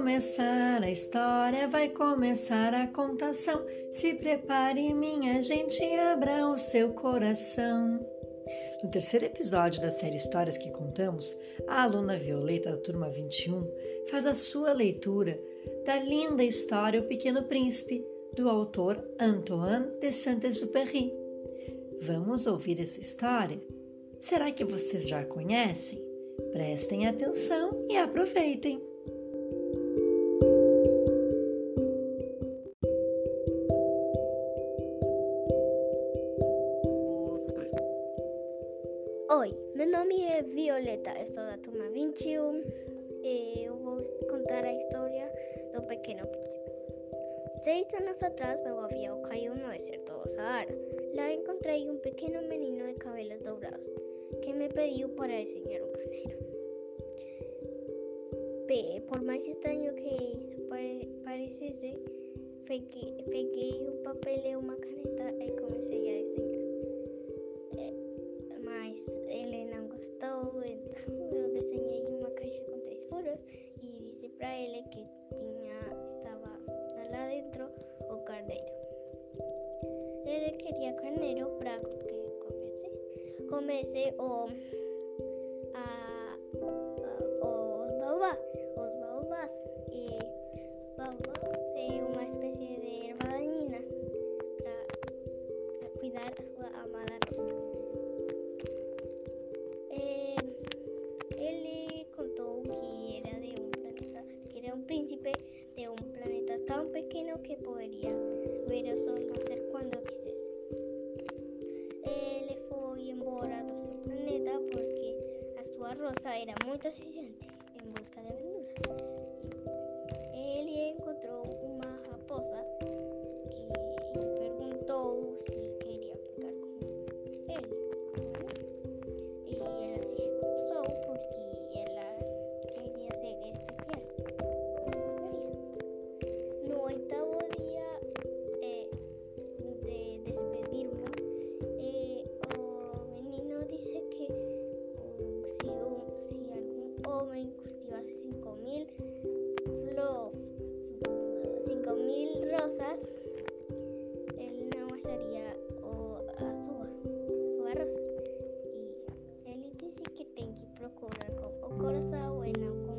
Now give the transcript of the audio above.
começar a história, vai começar a contação. Se prepare, minha gente, abra o seu coração. No terceiro episódio da série Histórias que Contamos, a aluna Violeta da turma 21 faz a sua leitura da linda história O Pequeno Príncipe, do autor Antoine de Saint-Exupéry. Vamos ouvir essa história? Será que vocês já conhecem? Prestem atenção e aproveitem! Oi, meu nome é Violeta, eu sou da turma 21 e eu vou contar a história do Pequeno Príncipe. Seis anos atrás, meu avião caiu no deserto do Saara. Lá encontrei um pequeno menino de cabelos dourados que me pediu para desenhar um carneiro. Por mais estranho que isso parecesse, peguei um papel e uma caneta I say, oh. Rosa era muito exigente. él no hallaría o a súa, súa rosa. E ele disse que tem que procurar com o coração e não com.